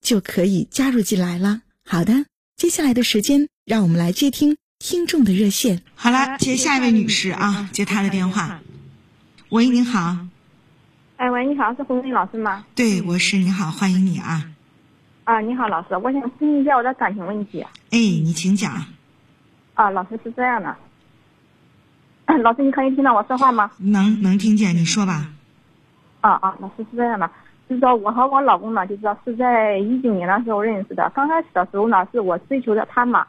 就可以加入进来了。好的，接下来的时间，让我们来接听听众的热线。好了，接下一位女士啊，接她的电话。喂，您好。哎，喂，你好，是洪林老师吗？对，我是。你好，欢迎你啊。啊，你好，老师，我想咨询一下我的感情问题。哎，你请讲。啊，老师是这样的。老师，你可以听到我说话吗？能，能听见，你说吧。啊啊，老师是这样的，就是说我和我老公呢，就是说是在一九年的时候认识的。刚开始的时候呢，是我追求的他嘛，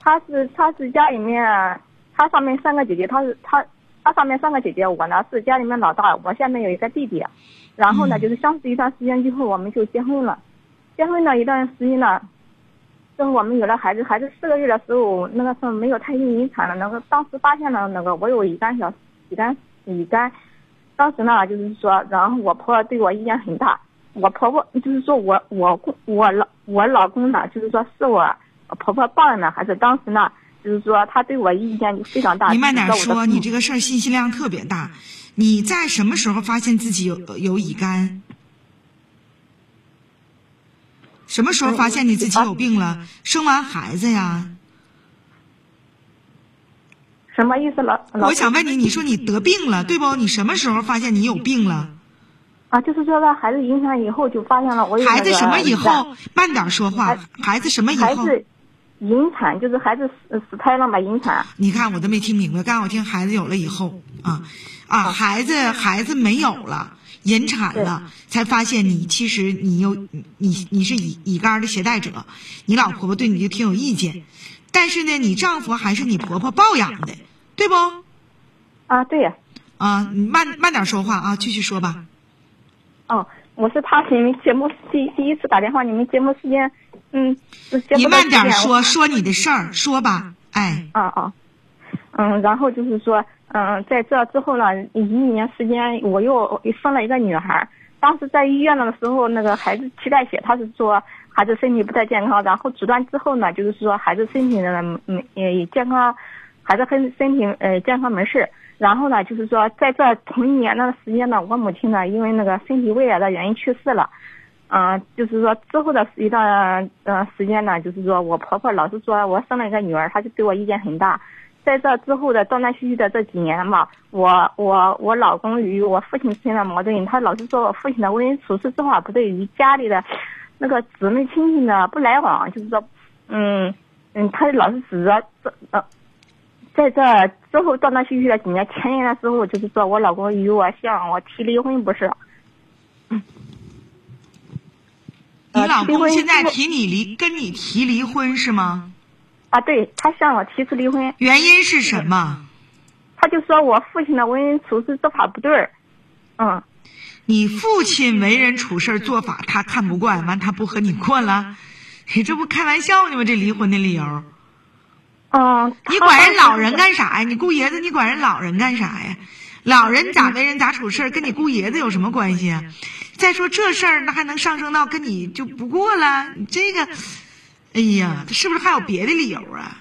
他是他是家里面，他上面三个姐姐，他是他他上面三个姐姐，我呢是家里面老大，我下面有一个弟弟。然后呢，就是相识一段时间之后，我们就结婚了。结婚了一段时间呢。之后我们有了孩子，孩子四个月的时候，那个时候没有胎心引产了。那个当时发现了那个我有乙肝小乙肝乙肝，当时呢就是说，然后我婆婆对我意见很大。我婆婆就是说我我我老我老公呢，就是说是我婆婆抱怨呢，还是当时呢，就是说他对我意见就非常大。你慢点说，你这个事儿信息量特别大。你在什么时候发现自己有有乙肝？什么时候发现你自己有病了？生完孩子呀？什么意思了？我想问你，你说你得病了，对不？你什么时候发现你有病了？啊，就是说在孩子引产以后就发现了我有孩子什么以后？慢点说话。孩子什么以后？孩子引产就是孩子死死胎了嘛？引产。你看我都没听明白，刚我听孩子有了以后啊啊，孩子孩子没有了。引产了，才发现你其实你有你你是乙乙肝的携带者，你老婆婆对你就挺有意见，但是呢，你丈夫还是你婆婆抱养的，对不？啊，对呀。啊，你慢慢点说话啊，继续说吧。哦，我是怕你们节目第第一次打电话，你们节目时间，嗯，你慢点说，说你的事儿，说吧，哎。啊啊，嗯，然后就是说。嗯，在这之后呢，一年时间我又生了一个女孩。当时在医院的时候，那个孩子脐带血，他是说孩子身体不太健康。然后诊断之后呢，就是说孩子身体呢没也健康，孩子很身体呃健康没事。然后呢，就是说在这同一年的时间呢，我母亲呢因为那个身体胃癌的原因去世了。嗯，就是说之后的一段呃时间呢，就是说我婆婆老是说我生了一个女儿，她就对我意见很大。在这之后的断断续续的这几年嘛，我我我老公与我父亲之间的矛盾，他老是说我父亲的为人处事之法不对，与家里的那个姊妹亲戚呢不来往，就是说，嗯嗯，他老是指着这呃，在这之后断断续续的几年，前年的时候就是说我老公与我向我提离婚，不是？你老公现在提你离跟你提离婚是吗？啊，对他向我提出离婚，原因是什么？他就说我父亲的为人处事做法不对儿嗯，你父亲为人处事做法他看不惯，完他不和你过了，你这不开玩笑呢吗？这离婚的理由？嗯，你管人老人干啥呀？你姑爷子，你管人老人干啥呀？老人咋为人咋处事，跟你姑爷子有什么关系啊？再说这事儿，那还能上升到跟你就不过了？你这个。哎呀，他是不是还有别的理由啊？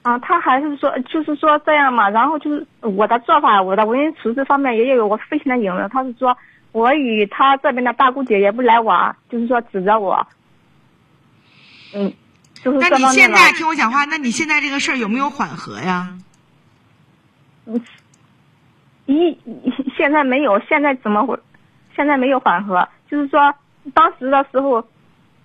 啊，他还是说，就是说这样嘛。然后就是我的做法，我的为人处事方面也有我父亲的影子。他是说我与他这边的大姑姐也不来往，就是说指责我。嗯，就是那你现在听我讲话，那你现在这个事儿有没有缓和呀？嗯，一现在没有，现在怎么会？现在没有缓和，就是说当时的时候。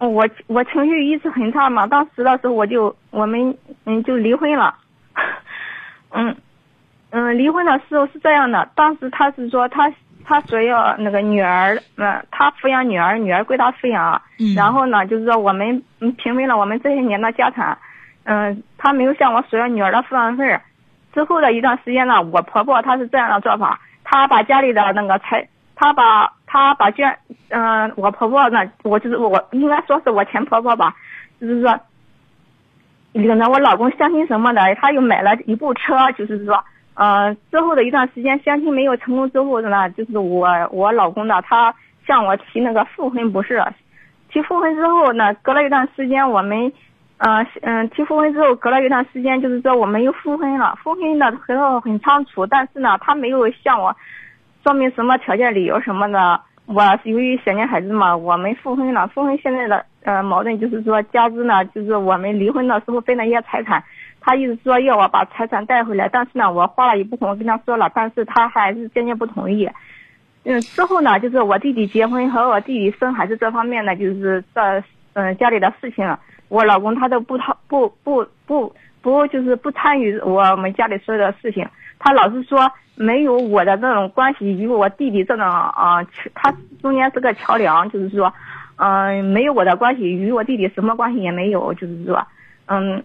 我我情绪一直很差嘛，当时的时候我就我们嗯就离婚了，嗯嗯离婚的时候是这样的，当时他是说他他说要那个女儿，嗯他抚养女儿，女儿归他抚养，嗯。然后呢就是说我们嗯平分了我们这些年的家产，嗯他没有向我索要女儿的抚养费，之后的一段时间呢，我婆婆她是这样的做法，她把家里的那个财，她把她把捐，嗯、我婆婆呢，我就是我应该说是我前婆婆吧，就是说，领着我老公相亲什么的，她又买了一部车，就是说，呃，之后的一段时间相亲没有成功之后呢，就是我我老公呢，他向我提那个复婚不是，提复婚之后呢，隔了一段时间我们。呃嗯，提复婚之后，隔了一段时间，就是说我们又复婚了。复婚的时候很仓促，但是呢，他没有向我说明什么条件、理由什么的。我由于想念孩子嘛，我们复婚了。复婚现在的呃矛盾就是说，加之呢，就是我们离婚的时候分了一些财产，他一直说要我把财产带回来，但是呢，我花了一部分，我跟他说了，但是他还是坚决不同意。嗯，之后呢，就是我弟弟结婚和我弟弟生孩子这方面呢，就是这嗯家里的事情，我老公他都不掏不不不不就是不参与我们家里所有的事情，他老是说没有我的这种关系与我弟弟这种啊、他中间是个桥梁，就是说，嗯、没有我的关系与我弟弟什么关系也没有，就是说，嗯。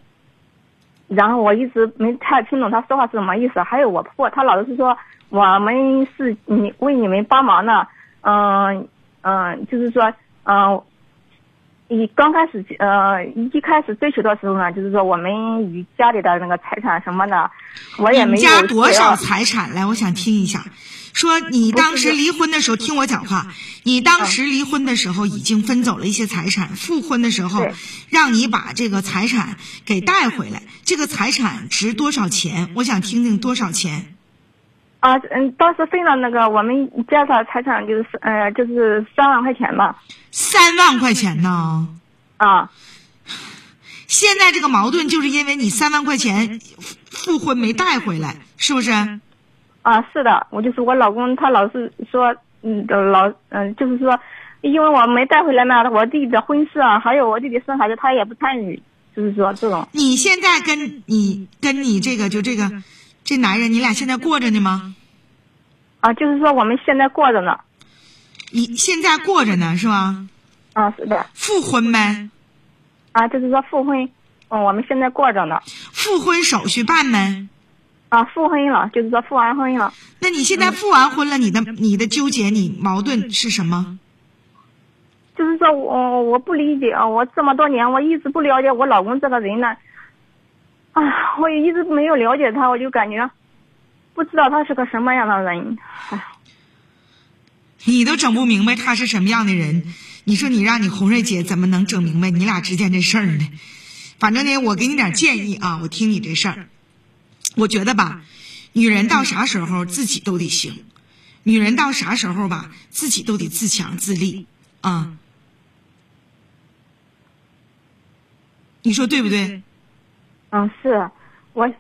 然后我一直没太听懂他说话是什么意思。还有我婆婆，她老是说我们是你为你们帮忙的，嗯嗯，就是说，嗯，一刚开始呃一开始追求的时候呢，就是说我们与家里的那个财产什么的，我也没有你们家多少财产？来，我想听一下。说你当时离婚的时候，听我讲话。你当时离婚的时候已经分走了一些财产，复婚的时候让你把这个财产给带回来。这个财产值多少钱？我想听听多少钱。啊嗯，当时分了那个我们家的财产就是呃就是三万块钱吧，三万块钱呢？啊现在这个矛盾就是因为你三万块钱复婚没带回来，是不是？啊是的，我就是我老公他老是说嗯老嗯就是说，因为我没带回来嘛，我弟弟的婚事啊，还有我弟弟生孩子他也不参与，就是说这种你现在跟你跟你这个就这个这男人，你俩现在过着呢吗？啊就是说我们现在过着呢，你现在过着呢是吧？啊是的。复婚呗？啊，就是说复婚，嗯，我们现在过着呢。复婚手续办没？啊，复婚了，就是说复完婚了。那你现在复完婚了，你的你的纠结，你矛盾是什么？就是说我我不理解啊，我这么多年我一直不了解我老公这个人呢，啊，我也一直没有了解他，我就感觉不知道他是个什么样的人。哎，你都整不明白他是什么样的人，你说你让你红瑞姐怎么能整明白你俩之间这事儿呢？反正呢，我给你点建议啊，我听你这事儿，我觉得吧，女人到啥时候自己都得行，女人到啥时候吧，自己都得自强自立啊。你说对不对？嗯，是我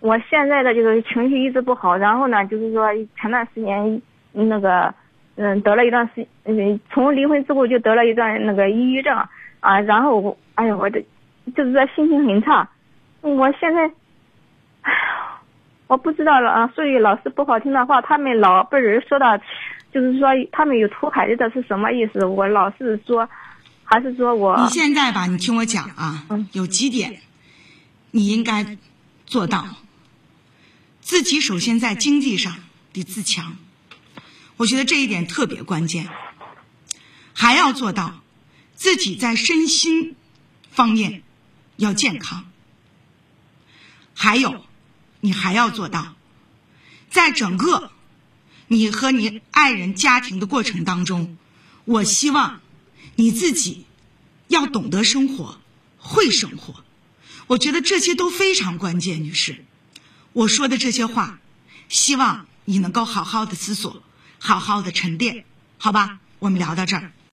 我现在的这个情绪一直不好，然后呢，就是说前段时间那个嗯得了一段时嗯从离婚之后就得了一段那个抑郁症啊，然后哎呀我的就是说心情很差，我现在哎我不知道了啊，说句老是不好听的话，他们老被人说的，就是说他们有图孩子的是什么意思？我老是说，还是说我你现在吧，你听我讲啊，有几点你应该做到。自己首先在经济上得自强，我觉得这一点特别关键。还要做到自己在身心方面要健康。还有，你还要做到，在整个你和你爱人家庭的过程当中，我希望你自己要懂得生活，会生活。我觉得这些都非常关键，女士。我说的这些话，希望你能够好好的思索，好好的沉淀，好吧？我们聊到这儿。